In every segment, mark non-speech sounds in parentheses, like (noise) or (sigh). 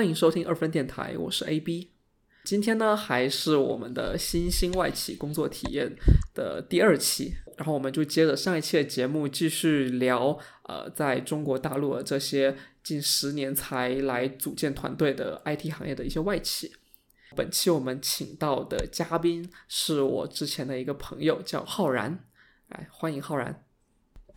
欢迎收听二分电台，我是 AB。今天呢，还是我们的新兴外企工作体验的第二期，然后我们就接着上一期的节目继续聊，呃，在中国大陆的这些近十年才来组建团队的 IT 行业的一些外企。本期我们请到的嘉宾是我之前的一个朋友，叫浩然，哎，欢迎浩然。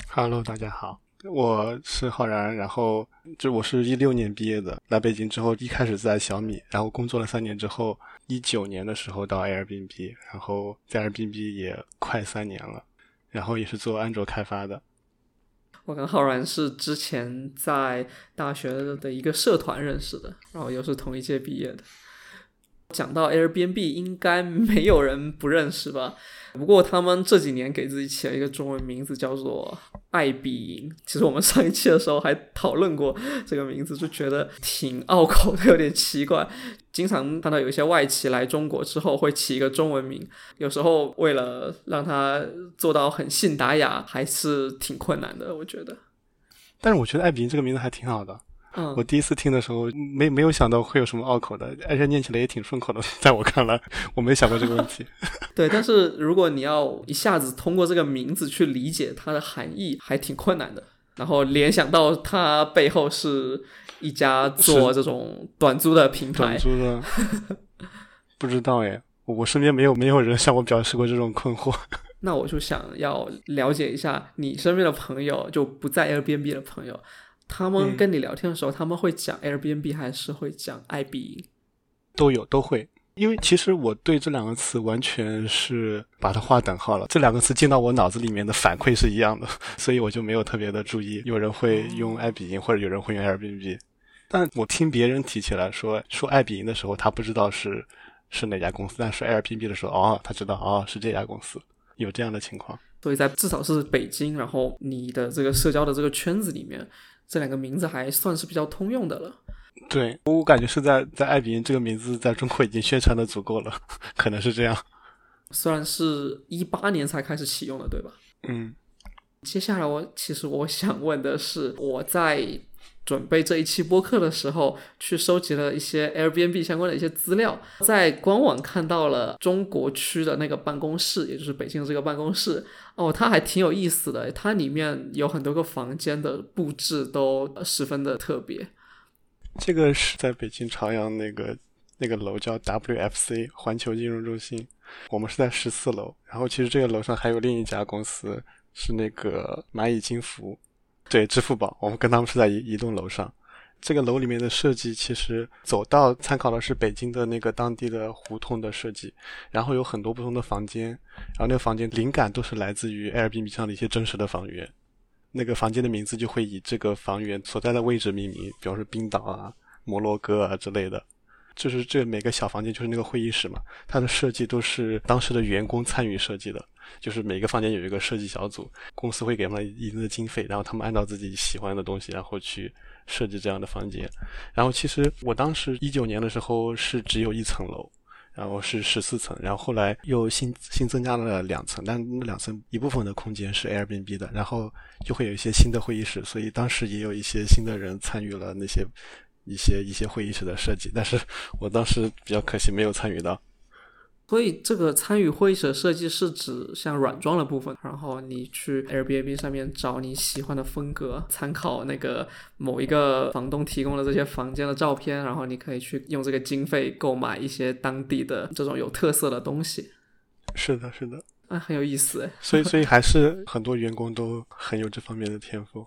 Hello，大家好，我是浩然，然后就我是一六年毕业的，来北京之后一开始在小米，然后工作了三年之后，一九年的时候到 Airbnb，然后在 Airbnb 也快三年了，然后也是做安卓开发的。我跟浩然是之前在大学的一个社团认识的，然后又是同一届毕业的。讲到 Airbnb，应该没有人不认识吧？不过他们这几年给自己起了一个中文名字，叫做爱彼迎。其实我们上一期的时候还讨论过这个名字，就觉得挺拗口的，有点奇怪。经常看到有一些外企来中国之后会起一个中文名，有时候为了让它做到很信达雅，还是挺困难的，我觉得。但是我觉得爱彼迎这个名字还挺好的。嗯，我第一次听的时候没没有想到会有什么拗口的，而且念起来也挺顺口的。(laughs) 在我看来，我没想过这个问题。(laughs) 对，但是如果你要一下子通过这个名字去理解它的含义，还挺困难的。然后联想到它背后是一家做这种短租的平台短，租的，(laughs) 不知道哎，我身边没有没有人向我表示过这种困惑。那我就想要了解一下你身边的朋友，就不在 Airbnb 的朋友，他们嗯跟你聊天的时候，他们会讲 Airbnb 还是会讲爱彼迎？都有都会，因为其实我对这两个词完全是把它划等号了。这两个词进到我脑子里面的反馈是一样的，(laughs) 所以我就没有特别的注意。有人会用爱彼迎，或者有人会用 Airbnb。但我听别人提起来说说爱彼迎的时候，他不知道是是哪家公司；但是 Airbnb 的时候，哦，他知道哦是这家公司，有这样的情况。所以在至少是北京，然后你的这个社交的这个圈子里面，这两个名字还算是比较通用的了。对我感觉是在在爱彼迎这个名字在中国已经宣传的足够了，可能是这样。虽然是一八年才开始启用的，对吧？嗯接下来我其实我想问的是，我在准备这一期播客的时候，去收集了一些 Airbnb 相关的一些资料，在官网看到了中国区的那个办公室，也就是北京的这个办公室。哦，它还挺有意思的，它里面有很多个房间的布置都十分的特别。这个是在北京朝阳那个那个楼叫 WFC 环球金融中心，我们是在十四楼。然后其实这个楼上还有另一家公司是那个蚂蚁金服，对，支付宝，我们跟他们是在一一栋楼上。这个楼里面的设计其实走道参考的是北京的那个当地的胡同的设计，然后有很多不同的房间，然后那个房间灵感都是来自于 Airbnb 上的一些真实的房源。那个房间的名字就会以这个房源所在的位置命名，比方说冰岛啊、摩洛哥啊之类的。就是这每个小房间就是那个会议室嘛，它的设计都是当时的员工参与设计的，就是每个房间有一个设计小组，公司会给他们一定的经费，然后他们按照自己喜欢的东西，然后去设计这样的房间。然后其实我当时一九年的时候是只有一层楼。然后是十四层，然后后来又新新增加了两层，但那两层一部分的空间是 Airbnb 的，然后就会有一些新的会议室，所以当时也有一些新的人参与了那些一些一些会议室的设计，但是 (laughs) 我当时比较可惜没有参与到。所以这个参与会议室的设计是指像软装的部分，然后你去 Airbnb 上面找你喜欢的风格，参考那个某一个房东提供的这些房间的照片，然后你可以去用这个经费购买一些当地的这种有特色的东西，是的，是的，啊，很有意思哎。所以所以还是 (laughs) 很多员工都很有这方面的天赋。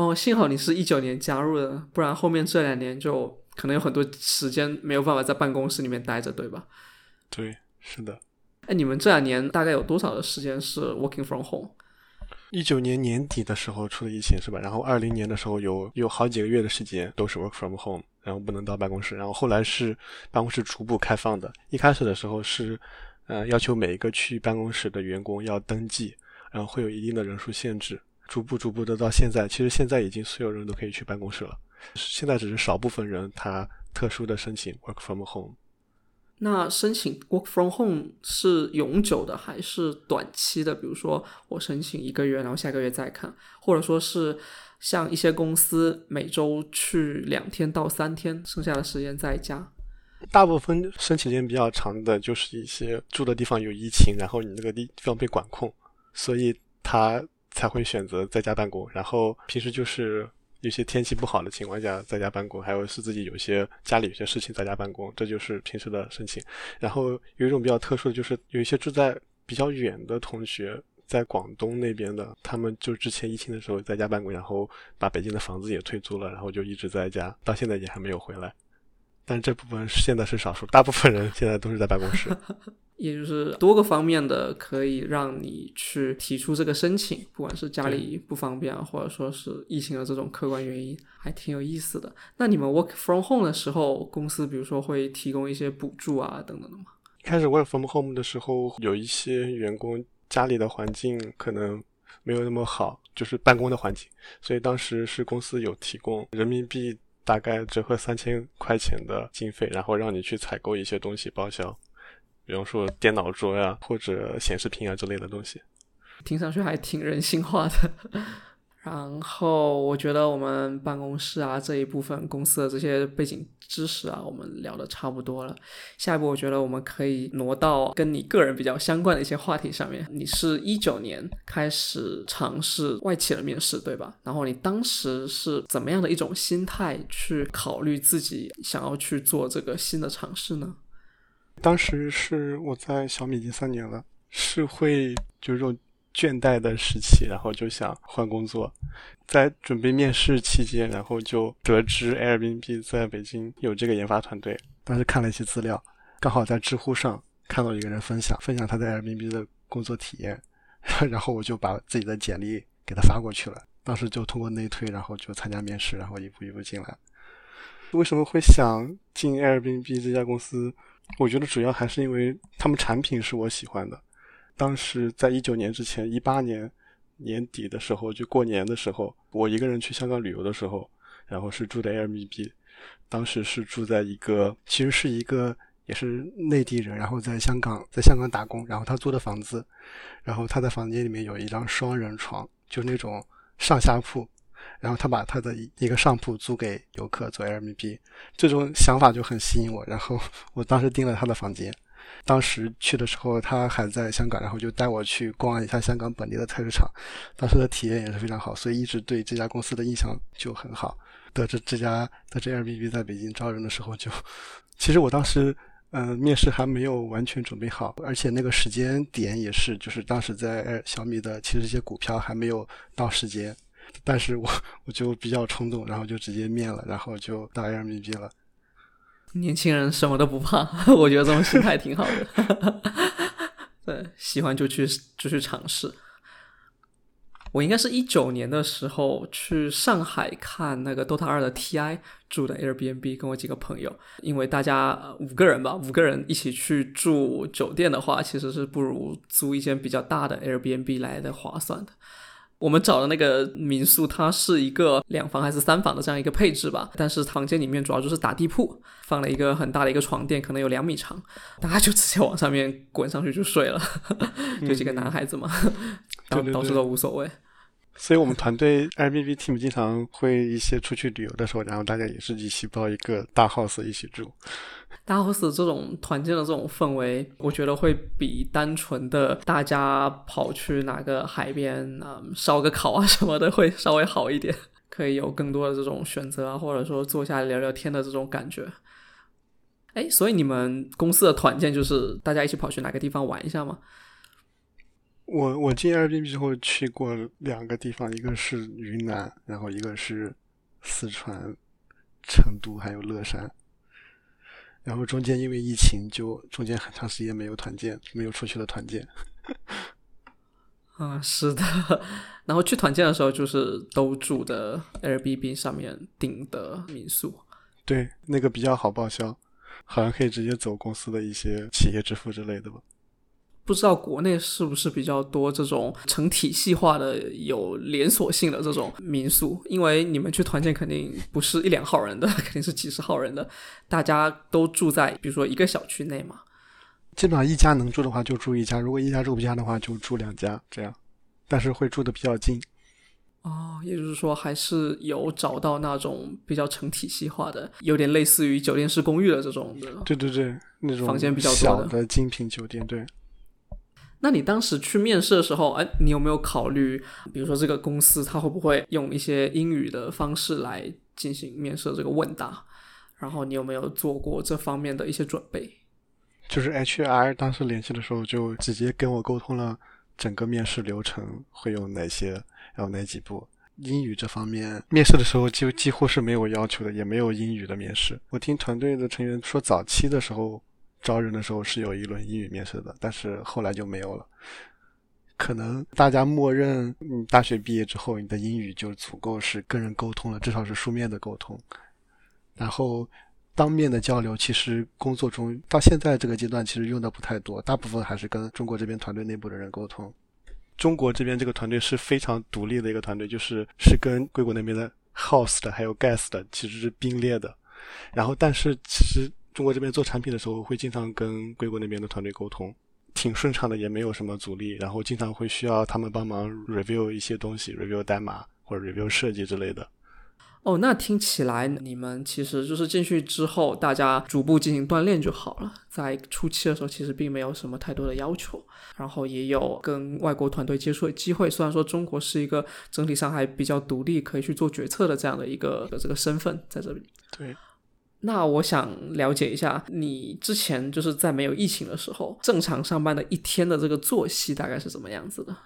哦，幸好你是一九年加入的，不然后面这两年就可能有很多时间没有办法在办公室里面待着，对吧？对，是的。哎，你们这两年大概有多少的时间是 working from home？一九年年底的时候出的疫情是吧？然后二零年的时候有有好几个月的时间都是 work from home，然后不能到办公室。然后后来是办公室逐步开放的。一开始的时候是，呃，要求每一个去办公室的员工要登记，然后会有一定的人数限制。逐步逐步的到现在，其实现在已经所有人都可以去办公室了。现在只是少部分人他特殊的申请 work from home。那申请 work from home 是永久的还是短期的？比如说我申请一个月，然后下个月再看，或者说是像一些公司每周去两天到三天，剩下的时间在家。大部分申请时间比较长的，就是一些住的地方有疫情，然后你那个地方被管控，所以他才会选择在家办公。然后平时就是有些天气不好的情况下在家办公，还有是自己有些家里有些事情在家办公，这就是平时的申请。然后有一种比较特殊的就是有一些住在比较远的同学，在广东那边的，他们就之前疫情的时候在家办公，然后把北京的房子也退租了，然后就一直在家，到现在也还没有回来。但这部分现在是少数，大部分人现在都是在办公室。(laughs) 也就是多个方面的可以让你去提出这个申请，不管是家里不方便啊，或者说是疫情的这种客观原因，还挺有意思的。那你们 work from home 的时候，公司比如说会提供一些补助啊等等的吗？开始 work from home 的时候，有一些员工家里的环境可能没有那么好，就是办公的环境，所以当时是公司有提供人民币。大概折合三千块钱的经费，然后让你去采购一些东西报销，比方说电脑桌呀或者显示屏啊之类的东西，听上去还挺人性化的。然后我觉得我们办公室啊这一部分公司的这些背景知识啊，我们聊的差不多了。下一步我觉得我们可以挪到跟你个人比较相关的一些话题上面。你是一九年开始尝试外企的面试，对吧？然后你当时是怎么样的一种心态去考虑自己想要去做这个新的尝试呢？当时是我在小米已经三年了，是会就这种。倦怠的时期，然后就想换工作，在准备面试期间，然后就得知 Airbnb 在北京有这个研发团队。当时看了一些资料，刚好在知乎上看到一个人分享，分享他在 Airbnb 的工作体验，(laughs) 然后我就把自己的简历给他发过去了。当时就通过内推，然后就参加面试，然后一步一步进来。为什么会想进 Airbnb 这家公司？我觉得主要还是因为他们产品是我喜欢的。当时在一九年之前，一八年年底的时候，就过年的时候，我一个人去香港旅游的时候，然后是住的 Airbnb，当时是住在一个，其实是一个也是内地人，然后在香港在香港打工，然后他租的房子，然后他的房间里面有一张双人床，就那种上下铺，然后他把他的一个上铺租给游客做 Airbnb，这种想法就很吸引我，然后我当时订了他的房间。当时去的时候，他还在香港，然后就带我去逛了一下香港本地的菜市场，当时的体验也是非常好，所以一直对这家公司的印象就很好。得知这家得知 Airbnb 在北京招人的时候，就其实我当时嗯面试还没有完全准备好，而且那个时间点也是，就是当时在小米的其实一些股票还没有到时间，但是我我就比较冲动，然后就直接面了，然后就到 Airbnb 了。年轻人什么都不怕，(laughs) 我觉得这种心态挺好的。(laughs) 对，喜欢就去就去尝试。我应该是一九年的时候去上海看那个 DOTA 二的 TI 住的 Airbnb，跟我几个朋友，因为大家五个人吧，五个人一起去住酒店的话，其实是不如租一间比较大的 Airbnb 来的划算的。我们找的那个民宿，它是一个两房还是三房的这样一个配置吧？但是房间里面主要就是打地铺，放了一个很大的一个床垫，可能有两米长，大家就直接往上面滚上去就睡了，(laughs) 就几个男孩子嘛，然后倒是都无所谓。所以我们团队 Airbnb team 经常会一些出去旅游的时候，然后大家也是一起包一个大 house 一起住。大 house 这种团建的这种氛围，我觉得会比单纯的大家跑去哪个海边啊烧个烤啊什么的会稍微好一点，可以有更多的这种选择啊，或者说坐下来聊聊天的这种感觉。(laughs) 哎，所以你们公司的团建就是大家一起跑去哪个地方玩一下吗？我我进 Airbnb 之后去过两个地方，一个是云南，然后一个是四川成都，还有乐山。然后中间因为疫情，就中间很长时间没有团建，没有出去的团建。(laughs) 啊，是的。然后去团建的时候，就是都住的 Airbnb 上面订的民宿。对，那个比较好报销，好像可以直接走公司的一些企业支付之类的吧。不知道国内是不是比较多这种成体系化的、有连锁性的这种民宿？因为你们去团建肯定不是一两号人的，肯定是几十号人的，大家都住在比如说一个小区内嘛。基本上一家能住的话就住一家，如果一家住不下的话就住两家这样，但是会住的比较近。哦，也就是说还是有找到那种比较成体系化的，有点类似于酒店式公寓的这种的。对对对，那种房间比较小的精品酒店，对。那你当时去面试的时候，哎，你有没有考虑，比如说这个公司它会不会用一些英语的方式来进行面试这个问答？然后你有没有做过这方面的一些准备？就是 HR 当时联系的时候，就直接跟我沟通了整个面试流程会有哪些。有哪几步？英语这方面，面试的时候就几乎是没有要求的，也没有英语的面试。我听团队的成员说，早期的时候招人的时候是有一轮英语面试的，但是后来就没有了。可能大家默认你大学毕业之后，你的英语就足够是跟人沟通了，至少是书面的沟通。然后当面的交流，其实工作中到现在这个阶段其实用的不太多，大部分还是跟中国这边团队内部的人沟通。中国这边这个团队是非常独立的一个团队，就是是跟硅谷那边的 House 的还有 Gas 的其实是并列的。然后，但是其实中国这边做产品的时候，会经常跟硅谷那边的团队沟通，挺顺畅的，也没有什么阻力。然后经常会需要他们帮忙 review 一些东西，review 代码或者 review 设计之类的。哦，那听起来你们其实就是进去之后，大家逐步进行锻炼就好了。在初期的时候，其实并没有什么太多的要求，然后也有跟外国团队接触的机会。虽然说中国是一个整体上还比较独立，可以去做决策的这样的一个这个身份在这里。对。那我想了解一下，你之前就是在没有疫情的时候，正常上班的一天的这个作息大概是怎么样子的？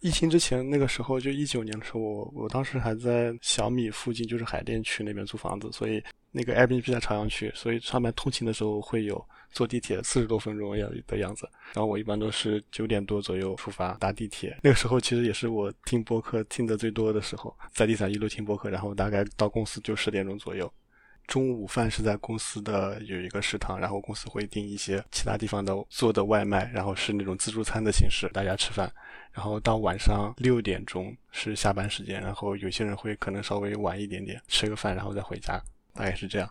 疫情之前那个时候，就一九年的时候，我我当时还在小米附近，就是海淀区那边租房子，所以那个 Airbnb 在朝阳区，所以上班通勤的时候会有坐地铁四十多分钟样的样子。然后我一般都是九点多左右出发搭地铁，那个时候其实也是我听播客听的最多的时候，在地上一路听播客，然后大概到公司就十点钟左右。中午饭是在公司的有一个食堂，然后公司会订一些其他地方的做的外卖，然后是那种自助餐的形式，大家吃饭。然后到晚上六点钟是下班时间，然后有些人会可能稍微晚一点点吃个饭，然后再回家，大概是这样。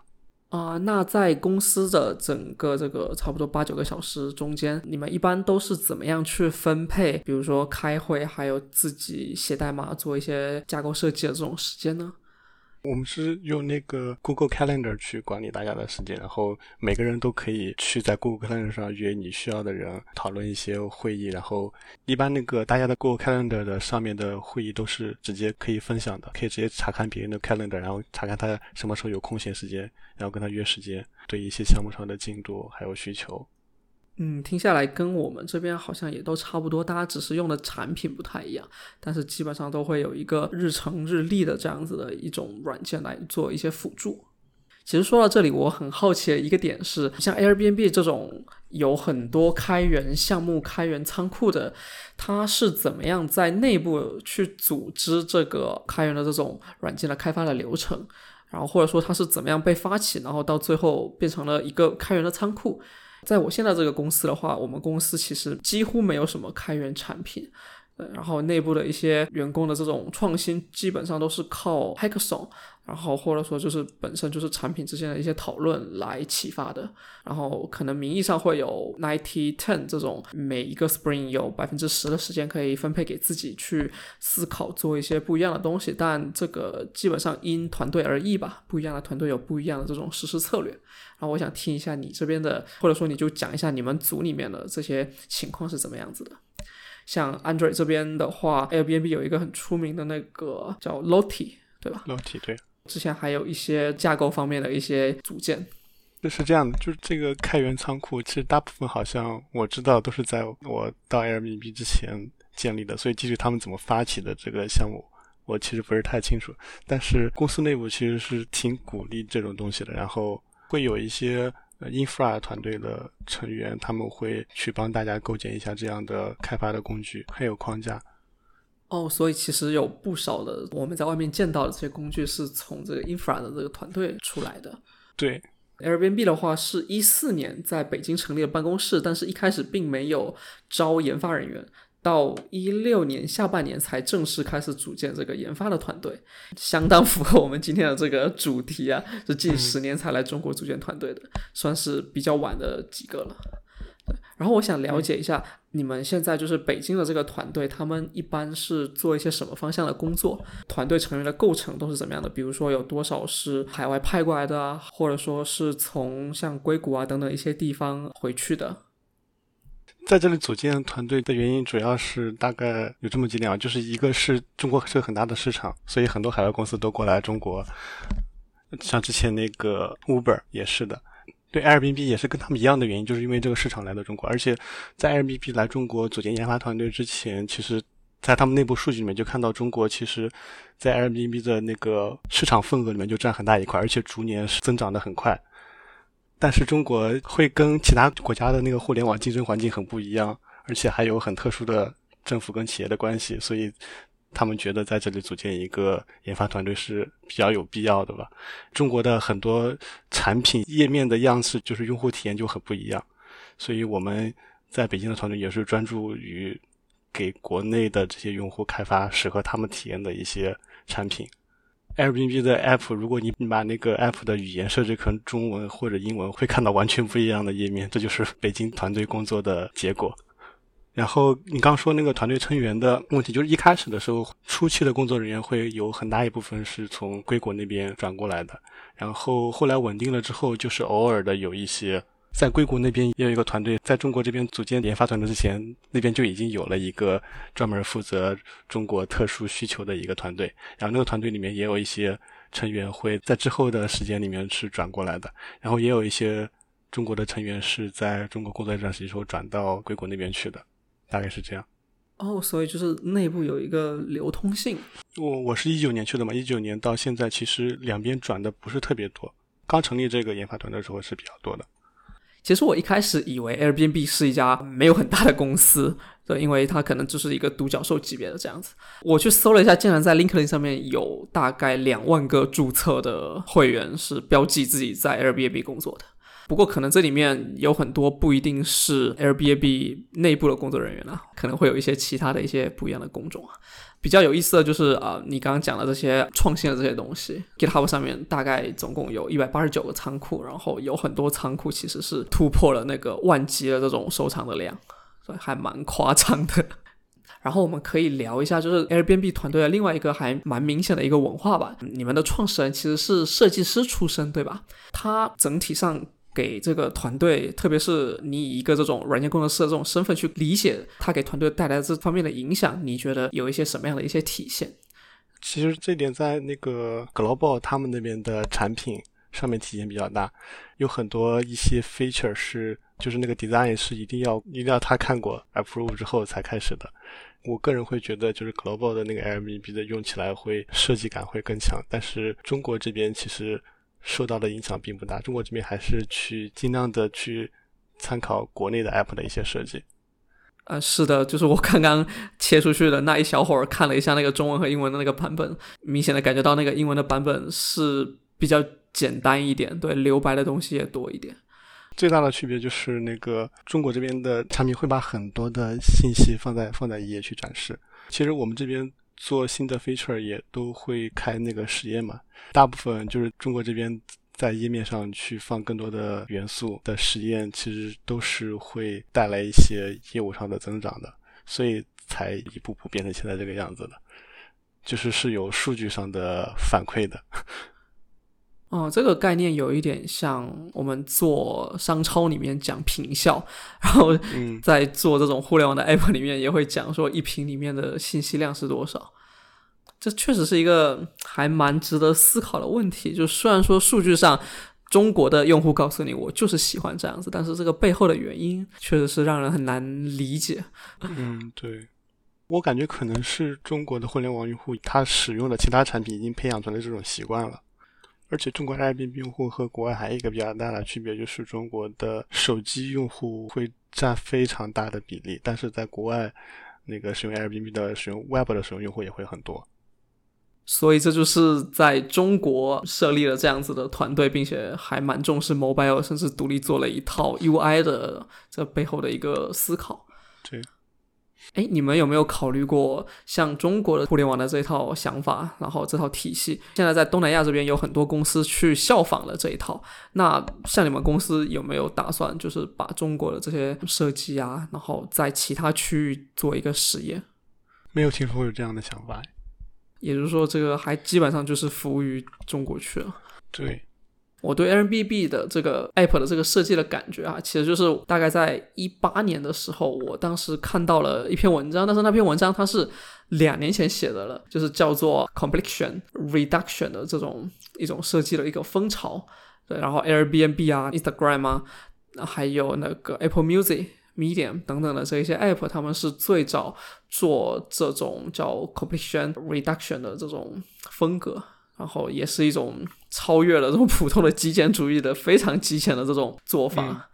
啊，那在公司的整个这个差不多八九个小时中间，你们一般都是怎么样去分配？比如说开会，还有自己写代码、做一些架构设计的这种时间呢？我们是用那个 Google Calendar 去管理大家的时间，然后每个人都可以去在 Google Calendar 上约你需要的人讨论一些会议。然后一般那个大家的 Google Calendar 的上面的会议都是直接可以分享的，可以直接查看别人的 Calendar，然后查看他什么时候有空闲时间，然后跟他约时间，对一些项目上的进度还有需求。嗯，听下来跟我们这边好像也都差不多，大家只是用的产品不太一样，但是基本上都会有一个日程日历的这样子的一种软件来做一些辅助。其实说到这里，我很好奇的一个点是，像 Airbnb 这种有很多开源项目、开源仓库的，它是怎么样在内部去组织这个开源的这种软件的开发的流程？然后或者说它是怎么样被发起，然后到最后变成了一个开源的仓库？在我现在这个公司的话，我们公司其实几乎没有什么开源产品，呃，然后内部的一些员工的这种创新，基本上都是靠 Hackathon。然后或者说就是本身就是产品之间的一些讨论来启发的，然后可能名义上会有 ninety ten 这种每一个 spring 有百分之十的时间可以分配给自己去思考做一些不一样的东西，但这个基本上因团队而异吧，不一样的团队有不一样的这种实施策略。然后我想听一下你这边的，或者说你就讲一下你们组里面的这些情况是怎么样子的。像 Android 这边的话，Airbnb 有一个很出名的那个叫 Lottie，对吧？Lottie 对。之前还有一些架构方面的一些组件，就是这样的，就是这个开源仓库，其实大部分好像我知道都是在我到 Airbnb 之前建立的，所以具体他们怎么发起的这个项目，我其实不是太清楚。但是公司内部其实是挺鼓励这种东西的，然后会有一些呃 infra 团队的成员，他们会去帮大家构建一下这样的开发的工具，还有框架。哦，所以其实有不少的我们在外面见到的这些工具是从这个 infra 的这个团队出来的。对，Airbnb 的话是一四年在北京成立了办公室，但是一开始并没有招研发人员，到一六年下半年才正式开始组建这个研发的团队，相当符合我们今天的这个主题啊，是近十年才来中国组建团队的，算是比较晚的几个了。对，然后我想了解一下，你们现在就是北京的这个团队，他们一般是做一些什么方向的工作？团队成员的构成都是怎么样的？比如说有多少是海外派过来的啊，或者说是从像硅谷啊等等一些地方回去的？在这里组建团队的原因，主要是大概有这么几点啊，就是一个是中国是个很大的市场，所以很多海外公司都过来中国，像之前那个 Uber 也是的。对 Airbnb 也是跟他们一样的原因，就是因为这个市场来到中国，而且在 Airbnb 来中国组建研发团队之前，其实，在他们内部数据里面就看到中国其实，在 Airbnb 的那个市场份额里面就占很大一块，而且逐年是增长的很快。但是中国会跟其他国家的那个互联网竞争环境很不一样，而且还有很特殊的政府跟企业的关系，所以。他们觉得在这里组建一个研发团队是比较有必要的吧。中国的很多产品页面的样式，就是用户体验就很不一样，所以我们在北京的团队也是专注于给国内的这些用户开发适合他们体验的一些产品。Airbnb 的 App，如果你把那个 App 的语言设置成中文或者英文，会看到完全不一样的页面，这就是北京团队工作的结果。然后你刚说那个团队成员的问题，就是一开始的时候，初期的工作人员会有很大一部分是从硅谷那边转过来的，然后后来稳定了之后，就是偶尔的有一些在硅谷那边也有一个团队，在中国这边组建研发团队之前，那边就已经有了一个专门负责中国特殊需求的一个团队，然后那个团队里面也有一些成员会在之后的时间里面是转过来的，然后也有一些中国的成员是在中国工作一段时间之后转到硅谷那边去的。大概是这样，哦，所以就是内部有一个流通性。我我是一九年去的嘛，一九年到现在其实两边转的不是特别多。刚成立这个研发团队的时候是比较多的。其实我一开始以为 Airbnb 是一家没有很大的公司，(laughs) 对，因为它可能就是一个独角兽级别的这样子。我去搜了一下，竟然在 LinkedIn 上面有大概两万个注册的会员是标记自己在 Airbnb 工作的。不过，可能这里面有很多不一定是 Airbnb 内部的工作人员啊，可能会有一些其他的一些不一样的工种啊。比较有意思的就是啊，你刚刚讲的这些创新的这些东西，GitHub 上面大概总共有一百八十九个仓库，然后有很多仓库其实是突破了那个万级的这种收藏的量，所以还蛮夸张的。(laughs) 然后我们可以聊一下，就是 Airbnb 团队的另外一个还蛮明显的一个文化吧。你们的创始人其实是设计师出身，对吧？他整体上。给这个团队，特别是你以一个这种软件工程师的这种身份去理解他给团队带来这方面的影响，你觉得有一些什么样的一些体现？其实这点在那个 Global 他们那边的产品上面体现比较大，有很多一些 feature 是就是那个 design 是一定要一定要他看过 approve 之后才开始的。我个人会觉得就是 Global 的那个 Airbnb 的用起来会设计感会更强，但是中国这边其实。受到的影响并不大，中国这边还是去尽量的去参考国内的 app 的一些设计。呃，是的，就是我刚刚切出去的那一小会儿，看了一下那个中文和英文的那个版本，明显的感觉到那个英文的版本是比较简单一点，对，留白的东西也多一点。最大的区别就是那个中国这边的产品会把很多的信息放在放在一页去展示，其实我们这边。做新的 feature 也都会开那个实验嘛，大部分就是中国这边在页面上去放更多的元素的实验，其实都是会带来一些业务上的增长的，所以才一步步变成现在这个样子的，就是是有数据上的反馈的。哦，这个概念有一点像我们做商超里面讲平效，(laughs) 然后在做这种互联网的 app 里面也会讲说一瓶里面的信息量是多少。这确实是一个还蛮值得思考的问题。就虽然说数据上中国的用户告诉你我就是喜欢这样子，但是这个背后的原因确实是让人很难理解。(laughs) 嗯，对，我感觉可能是中国的互联网用户他使用的其他产品已经培养出来这种习惯了。而且中国 Airbnb 用户和国外还有一个比较大的区别，就是中国的手机用户会占非常大的比例，但是在国外，那个使用 Airbnb 的使用 Web 的使用用户也会很多。所以这就是在中国设立了这样子的团队，并且还蛮重视 mobile，甚至独立做了一套 UI 的这背后的一个思考。对。哎，你们有没有考虑过像中国的互联网的这一套想法，然后这套体系？现在在东南亚这边有很多公司去效仿了这一套。那像你们公司有没有打算，就是把中国的这些设计啊，然后在其他区域做一个实验？没有听说过有这样的想法。也就是说，这个还基本上就是服务于中国去了。对，我对 Airbnb 的这个 App 的这个设计的感觉啊，其实就是大概在一八年的时候，我当时看到了一篇文章，但是那篇文章它是两年前写的了，就是叫做 Completion Reduction 的这种一种设计的一个风潮。对，然后 Airbnb 啊、Instagram 啊，还有那个 Apple Music。Medium 等等的这一些 App，他们是最早做这种叫 Completion Reduction 的这种风格，然后也是一种超越了这种普通的极简主义的非常极简的这种做法。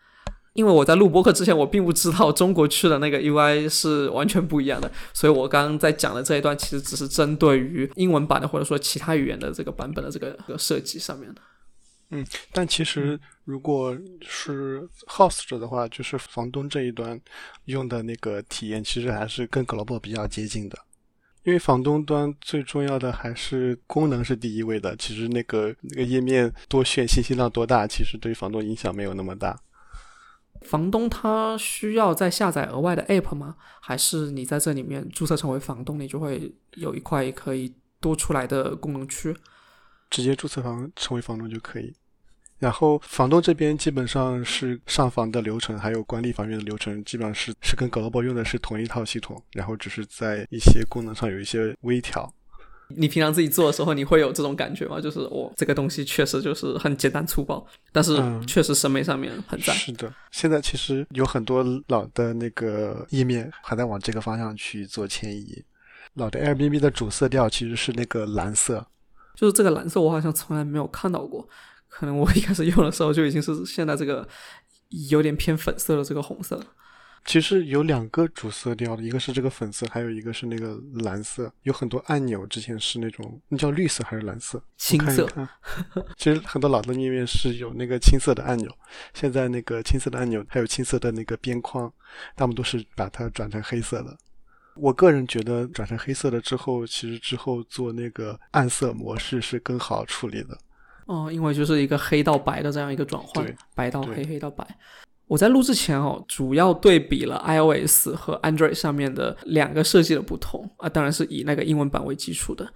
因为我在录播客之前，我并不知道中国区的那个 UI 是完全不一样的，所以我刚刚在讲的这一段其实只是针对于英文版的或者说其他语言的这个版本的这个设计上面的。嗯，但其实如果是 host 者的话，就是房东这一端用的那个体验，其实还是跟 global 比较接近的。因为房东端最重要的还是功能是第一位的，其实那个那个页面多炫、信息量多大，其实对房东影响没有那么大。房东他需要再下载额外的 app 吗？还是你在这里面注册成为房东，你就会有一块可以多出来的功能区？直接注册房成为房东就可以。然后房东这边基本上是上房的流程，还有管理房源的流程，基本上是是跟 Global 用的是同一套系统，然后只是在一些功能上有一些微调。你平常自己做的时候，你会有这种感觉吗？就是我这个东西确实就是很简单粗暴，但是确实审美上面很赞。是的，现在其实有很多老的那个页面还在往这个方向去做迁移。老的 Airbnb 的主色调其实是那个蓝色，就是这个蓝色，我好像从来没有看到过。可能我一开始用的时候就已经是现在这个有点偏粉色的这个红色。其实有两个主色调的，一个是这个粉色，还有一个是那个蓝色。有很多按钮之前是那种那叫绿色还是蓝色？青色。其实很多老的页面是有那个青色的按钮，现在那个青色的按钮还有青色的那个边框，他们都是把它转成黑色的。我个人觉得转成黑色的之后，其实之后做那个暗色模式是更好处理的。哦，因为就是一个黑到白的这样一个转换，白到黑，黑到白。我在录之前哦，主要对比了 iOS 和 Android 上面的两个设计的不同啊，当然是以那个英文版为基础的。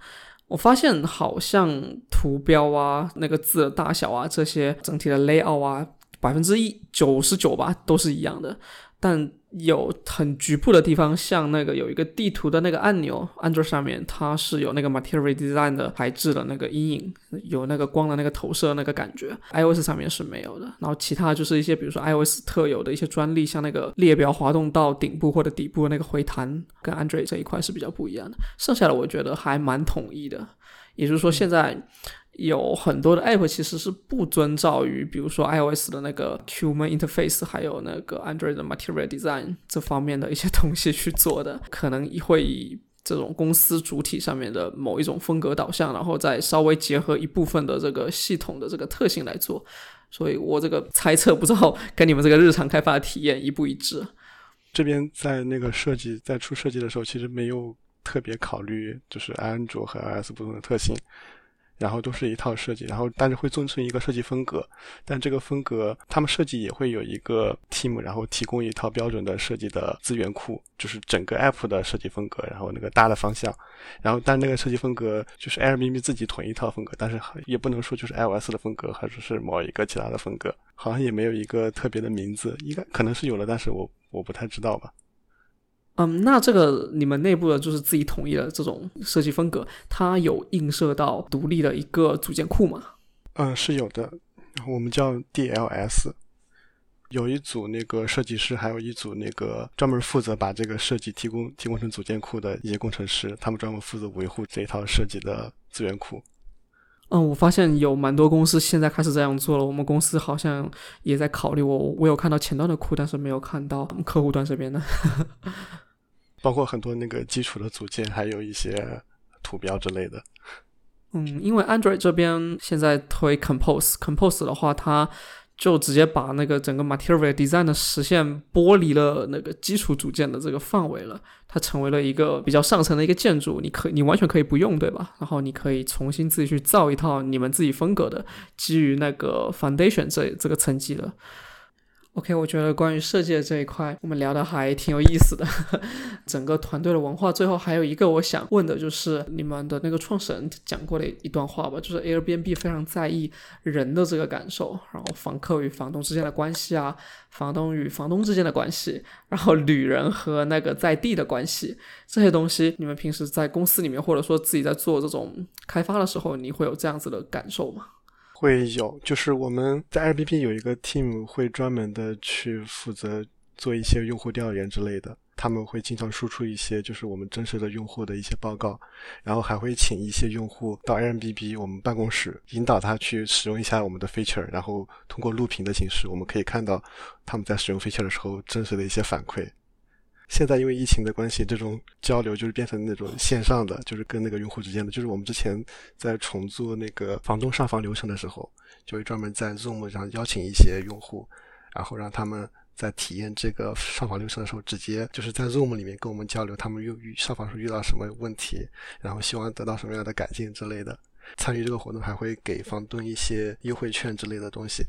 我发现好像图标啊、那个字的大小啊这些整体的 layout 啊，百分之一九十九吧都是一样的，但。有很局部的地方，像那个有一个地图的那个按钮安卓上面它是有那个 Material Design 的材质的那个阴影，有那个光的那个投射那个感觉，iOS 上面是没有的。然后其他就是一些，比如说 iOS 特有的一些专利，像那个列表滑动到顶部或者底部的那个回弹，跟 Android 这一块是比较不一样的。剩下的我觉得还蛮统一的，也就是说现在。有很多的 App 其实是不遵照于，比如说 iOS 的那个 Human Interface，还有那个 Android 的 Material Design 这方面的一些东西去做的，可能会以这种公司主体上面的某一种风格导向，然后再稍微结合一部分的这个系统的这个特性来做。所以我这个猜测不知道跟你们这个日常开发的体验一不一致。这边在那个设计在出设计的时候，其实没有特别考虑就是安卓和 iOS 不同的特性。然后都是一套设计，然后但是会遵从一个设计风格，但这个风格他们设计也会有一个 team，然后提供一套标准的设计的资源库，就是整个 app 的设计风格，然后那个大的方向，然后但那个设计风格就是 Airbnb 自己统一套风格，但是也不能说就是 iOS 的风格，还是是某一个其他的风格，好像也没有一个特别的名字，应该可能是有了，但是我我不太知道吧。嗯，那这个你们内部的就是自己统一的这种设计风格，它有映射到独立的一个组件库吗？嗯，是有的，我们叫 DLS，有一组那个设计师，还有一组那个专门负责把这个设计提供提供成组件库的一些工程师，他们专门负责维护这一套设计的资源库。嗯，我发现有蛮多公司现在开始这样做了，我们公司好像也在考虑。我我有看到前端的库，但是没有看到客户端这边的。包括很多那个基础的组件，还有一些图标之类的。嗯，因为 Android 这边现在推 Compose，Compose 的话，它就直接把那个整个 Material Design 的实现剥离了那个基础组件的这个范围了，它成为了一个比较上层的一个建筑，你可你完全可以不用，对吧？然后你可以重新自己去造一套你们自己风格的，基于那个 Foundation 这这个层级的。OK，我觉得关于设计的这一块，我们聊的还挺有意思的。(laughs) 整个团队的文化，最后还有一个我想问的就是，你们的那个创始人讲过的一段话吧，就是 Airbnb 非常在意人的这个感受，然后房客与房东之间的关系啊，房东与房东之间的关系，然后旅人和那个在地的关系，这些东西，你们平时在公司里面或者说自己在做这种开发的时候，你会有这样子的感受吗？会有，就是我们在 Airbnb 有一个 team 会专门的去负责做一些用户调研之类的，他们会经常输出一些就是我们真实的用户的一些报告，然后还会请一些用户到 Airbnb 我们办公室，引导他去使用一下我们的 feature，然后通过录屏的形式，我们可以看到他们在使用 feature 的时候真实的一些反馈。现在因为疫情的关系，这种交流就是变成那种线上的，就是跟那个用户之间的。就是我们之前在重做那个房东上房流程的时候，就会专门在 Zoom 上邀请一些用户，然后让他们在体验这个上房流程的时候，直接就是在 Zoom 里面跟我们交流，他们遇遇上房时遇到什么问题，然后希望得到什么样的改进之类的。参与这个活动还会给房东一些优惠券之类的东西。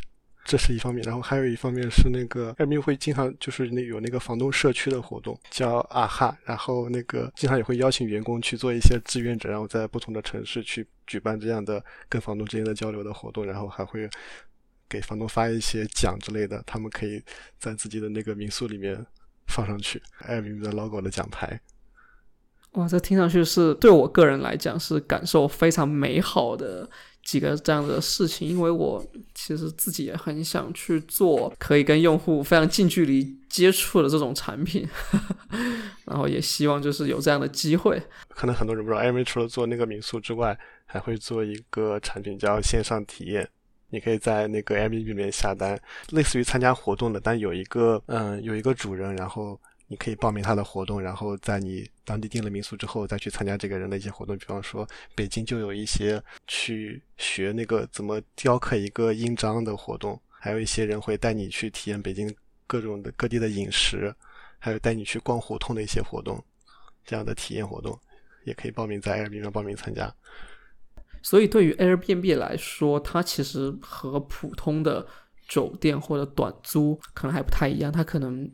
这是一方面，然后还有一方面是那个 Airbnb 会经常就是那有那个房东社区的活动，叫啊哈，然后那个经常也会邀请员工去做一些志愿者，然后在不同的城市去举办这样的跟房东之间的交流的活动，然后还会给房东发一些奖之类的，他们可以在自己的那个民宿里面放上去 Airbnb 的 logo 的奖牌。哇，这听上去是对我个人来讲是感受非常美好的。几个这样的事情，因为我其实自己也很想去做可以跟用户非常近距离接触的这种产品，(laughs) 然后也希望就是有这样的机会。可能很多人不知道，Airbnb 除了做那个民宿之外，还会做一个产品叫线上体验。你可以在那个 APP 里面下单，类似于参加活动的，但有一个嗯有一个主人，然后。你可以报名他的活动，然后在你当地订了民宿之后，再去参加这个人的一些活动。比方说，北京就有一些去学那个怎么雕刻一个印章的活动，还有一些人会带你去体验北京各种的各地的饮食，还有带你去逛胡同的一些活动，这样的体验活动也可以报名在 Airbnb 上报名参加。所以，对于 Airbnb 来说，它其实和普通的酒店或者短租可能还不太一样，它可能。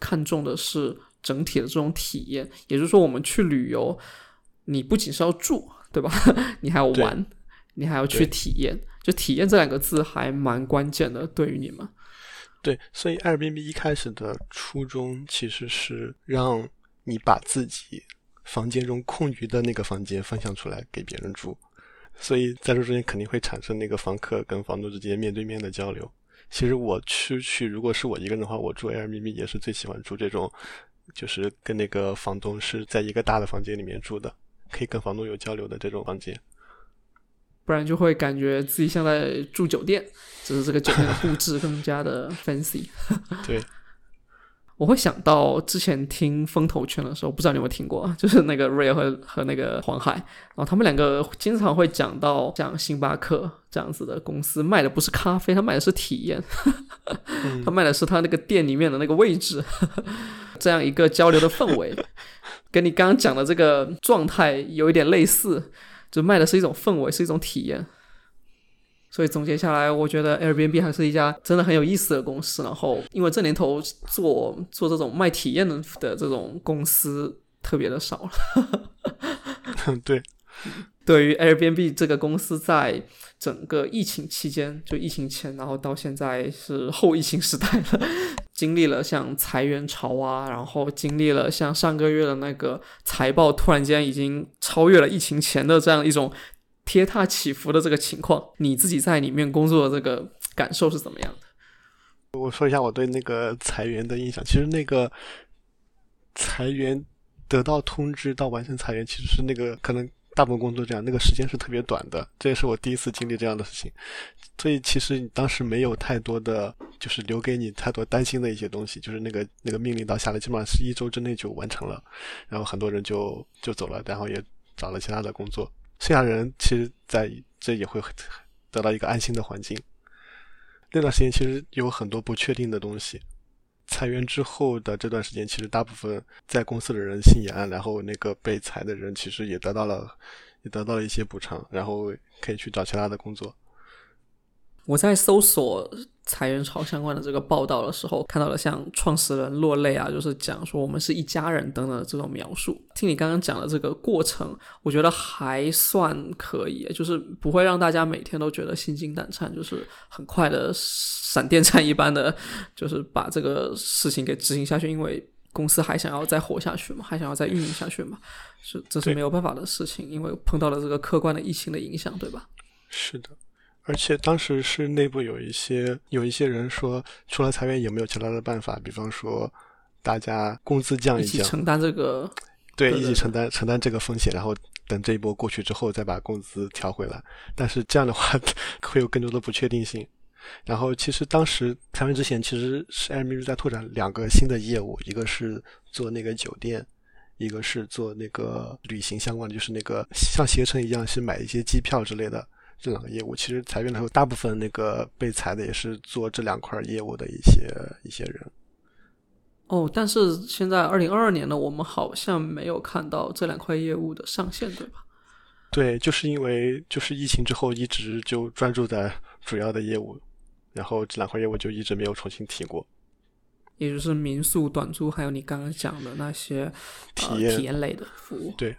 看重的是整体的这种体验，也就是说，我们去旅游，你不仅是要住，对吧？(laughs) 你还要玩，你还要去体验。就体验这两个字还蛮关键的，对于你们。对，所以 Airbnb 一开始的初衷其实是让你把自己房间中空余的那个房间分享出来给别人住，所以在这中间肯定会产生那个房客跟房东之间面对面的交流。其实我出去，如果是我一个人的话，我住 Airbnb 也是最喜欢住这种，就是跟那个房东是在一个大的房间里面住的，可以跟房东有交流的这种房间。不然就会感觉自己像在住酒店，只是这个酒店的布置更加的 fancy。对。我会想到之前听风投圈的时候，不知道你有没有听过，(laughs) 就是那个 Ray 和和那个黄海，然后他们两个经常会讲到像星巴克这样子的公司卖的不是咖啡，他卖的是体验，(laughs) 他卖的是他那个店里面的那个位置，(laughs) 这样一个交流的氛围，跟你刚刚讲的这个状态有一点类似，就卖的是一种氛围，是一种体验。所以总结下来，我觉得 Airbnb 还是一家真的很有意思的公司。然后，因为这年头做做这种卖体验的的这种公司特别的少了。(laughs) 对，对于 Airbnb 这个公司，在整个疫情期间，就疫情前，然后到现在是后疫情时代了，经历了像裁员潮啊，然后经历了像上个月的那个财报突然间已经超越了疫情前的这样一种。跌踏起伏的这个情况，你自己在里面工作的这个感受是怎么样的？我说一下我对那个裁员的印象。其实那个裁员得到通知到完成裁员，其实是那个可能大部分工作这样，那个时间是特别短的。这也是我第一次经历这样的事情，所以其实当时没有太多的，就是留给你太多担心的一些东西。就是那个那个命令到下来，基本上是一周之内就完成了，然后很多人就就走了，然后也找了其他的工作。剩下人其实在这也会得到一个安心的环境。那段时间其实有很多不确定的东西。裁员之后的这段时间，其实大部分在公司的人心也安，然后那个被裁的人其实也得到了，也得到了一些补偿，然后可以去找其他的工作。我在搜索裁员潮相关的这个报道的时候，看到了像创始人落泪啊，就是讲说我们是一家人等等的这种描述。听你刚刚讲的这个过程，我觉得还算可以，就是不会让大家每天都觉得心惊胆颤，就是很快的闪电战一般的，就是把这个事情给执行下去，因为公司还想要再活下去嘛，还想要再运营下去嘛，是这是没有办法的事情，因为碰到了这个客观的疫情的影响，对吧？是的。而且当时是内部有一些有一些人说，除了裁员有没有其他的办法？比方说，大家工资降一降，一起承担这个，对，一起承担承担这个风险，然后等这一波过去之后再把工资调回来。但是这样的话会有更多的不确定性。然后其实当时裁员之前，其实是 Airbnb 在拓展两个新的业务，一个是做那个酒店，一个是做那个旅行相关的，就是那个像携程一样是买一些机票之类的。这两个业务其实裁员的时候，大部分那个被裁的也是做这两块业务的一些一些人。哦，但是现在二零二二年呢，我们好像没有看到这两块业务的上线，对吧？对，就是因为就是疫情之后一直就专注在主要的业务，然后这两块业务就一直没有重新提过。也就是民宿、短租，还有你刚刚讲的那些体验体验类的服务。对。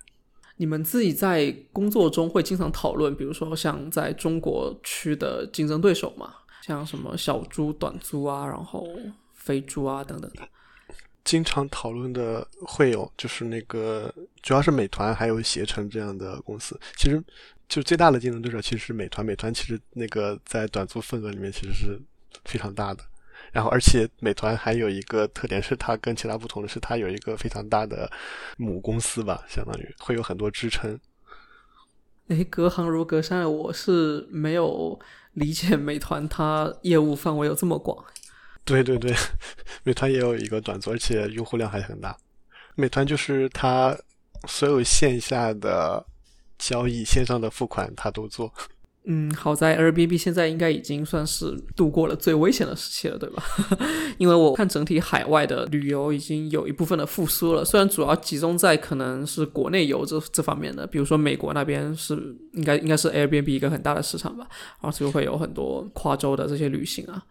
你们自己在工作中会经常讨论，比如说像在中国区的竞争对手嘛，像什么小猪短租啊，然后飞猪啊等等的。经常讨论的会有，就是那个主要是美团还有携程这样的公司。其实就最大的竞争对手其实是美团，美团其实那个在短租份额里面其实是非常大的。然后，而且美团还有一个特点是，它跟其他不同的是，它有一个非常大的母公司吧，相当于会有很多支撑。哎，隔行如隔山，我是没有理解美团它业务范围有这么广。对对对，(laughs) 美团也有一个短租，而且用户量还很大。美团就是它所有线下的交易、线上的付款，它都做。嗯，好在 Airbnb 现在应该已经算是度过了最危险的时期了，对吧？(laughs) 因为我看整体海外的旅游已经有一部分的复苏了，虽然主要集中在可能是国内游这这方面的，比如说美国那边是应该应该是 Airbnb 一个很大的市场吧，然后就会有很多跨州的这些旅行啊。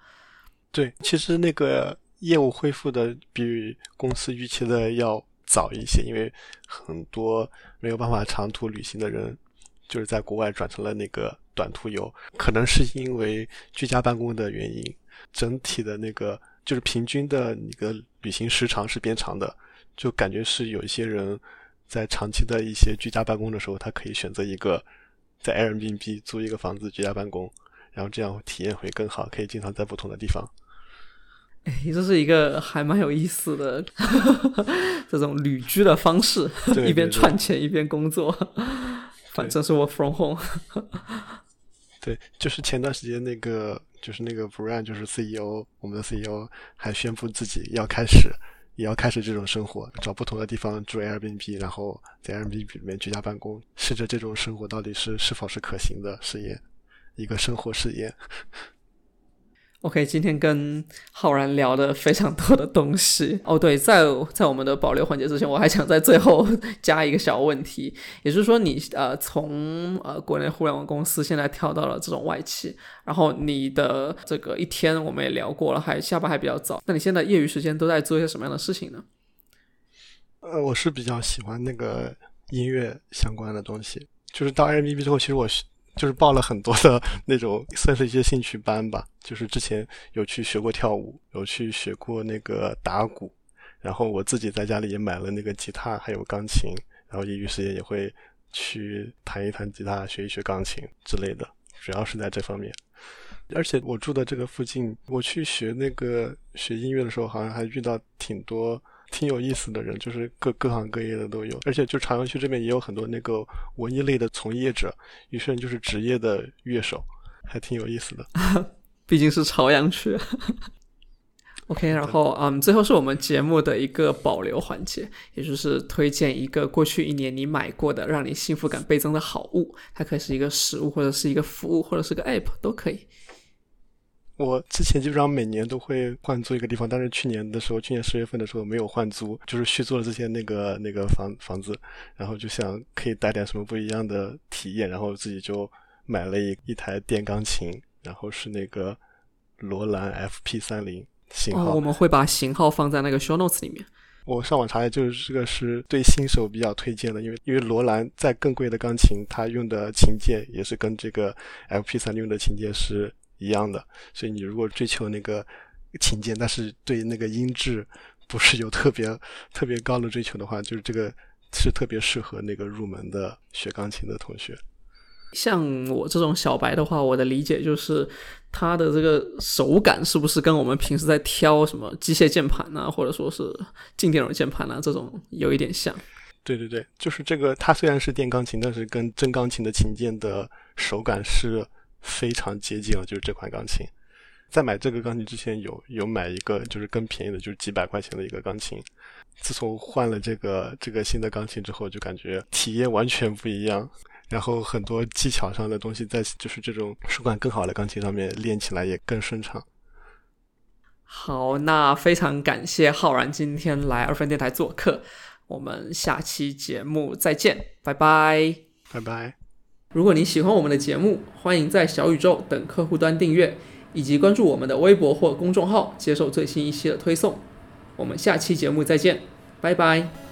对，其实那个业务恢复的比公司预期的要早一些，因为很多没有办法长途旅行的人。就是在国外转成了那个短途游，可能是因为居家办公的原因，整体的那个就是平均的那个旅行时长是变长的，就感觉是有一些人在长期的一些居家办公的时候，他可以选择一个在 Airbnb 租一个房子居家办公，然后这样体验会更好，可以经常在不同的地方。哎，这是一个还蛮有意思的 (laughs) 这种旅居的方式，(laughs) 一边赚钱一边工作。(laughs) 反正是我 from home。对，就是前段时间那个，就是那个 Brian，就是 CEO，我们的 CEO 还宣布自己要开始，也要开始这种生活，找不同的地方住 Airbnb，然后在 Airbnb 里面居家办公，试着这种生活到底是是否是可行的试验，一个生活试验。OK，今天跟浩然聊的非常多的东西哦。对，在在我们的保留环节之前，我还想在最后 (laughs) 加一个小问题，也就是说，你呃从呃国内互联网公司现在跳到了这种外企，然后你的这个一天我们也聊过了，还下班还比较早。那你现在业余时间都在做一些什么样的事情呢？呃，我是比较喜欢那个音乐相关的东西，就是到 MVP 之后，其实我就是报了很多的那种，(laughs) 算是一些兴趣班吧。就是之前有去学过跳舞，有去学过那个打鼓，然后我自己在家里也买了那个吉他，还有钢琴，然后业余时间也会去弹一弹吉他，学一学钢琴之类的，主要是在这方面。而且我住的这个附近，我去学那个学音乐的时候，好像还遇到挺多。挺有意思的人，就是各各行各业的都有，而且就朝阳区这边也有很多那个文艺类的从业者，有些人就是职业的乐手，还挺有意思的。(laughs) 毕竟是朝阳区。OK，然后嗯，最后是我们节目的一个保留环节，也就是推荐一个过去一年你买过的让你幸福感倍增的好物，它可以是一个实物，或者是一个服务，或者是个 App 都可以。我之前基本上每年都会换租一个地方，但是去年的时候，去年十月份的时候没有换租，就是续租了之前那个那个房房子，然后就想可以带点什么不一样的体验，然后自己就买了一一台电钢琴，然后是那个罗兰 FP 三零型号。哦，我们会把型号放在那个 show notes 里面。我上网查一下，就是这个是对新手比较推荐的，因为因为罗兰再更贵的钢琴，它用的琴键也是跟这个 FP 三零用的琴键是。一样的，所以你如果追求那个琴键，但是对那个音质不是有特别特别高的追求的话，就是这个是特别适合那个入门的学钢琴的同学。像我这种小白的话，我的理解就是它的这个手感是不是跟我们平时在挑什么机械键盘啊，或者说是静电容键盘啊这种有一点像？对对对，就是这个，它虽然是电钢琴，但是跟真钢琴的琴键的手感是。非常接近了，就是这款钢琴。在买这个钢琴之前，有有买一个就是更便宜的，就是几百块钱的一个钢琴。自从换了这个这个新的钢琴之后，就感觉体验完全不一样。然后很多技巧上的东西，在就是这种手感更好的钢琴上面练起来也更顺畅。好，那非常感谢浩然今天来二分电台做客。我们下期节目再见，拜拜，拜拜。如果你喜欢我们的节目，欢迎在小宇宙等客户端订阅，以及关注我们的微博或公众号，接受最新一期的推送。我们下期节目再见，拜拜。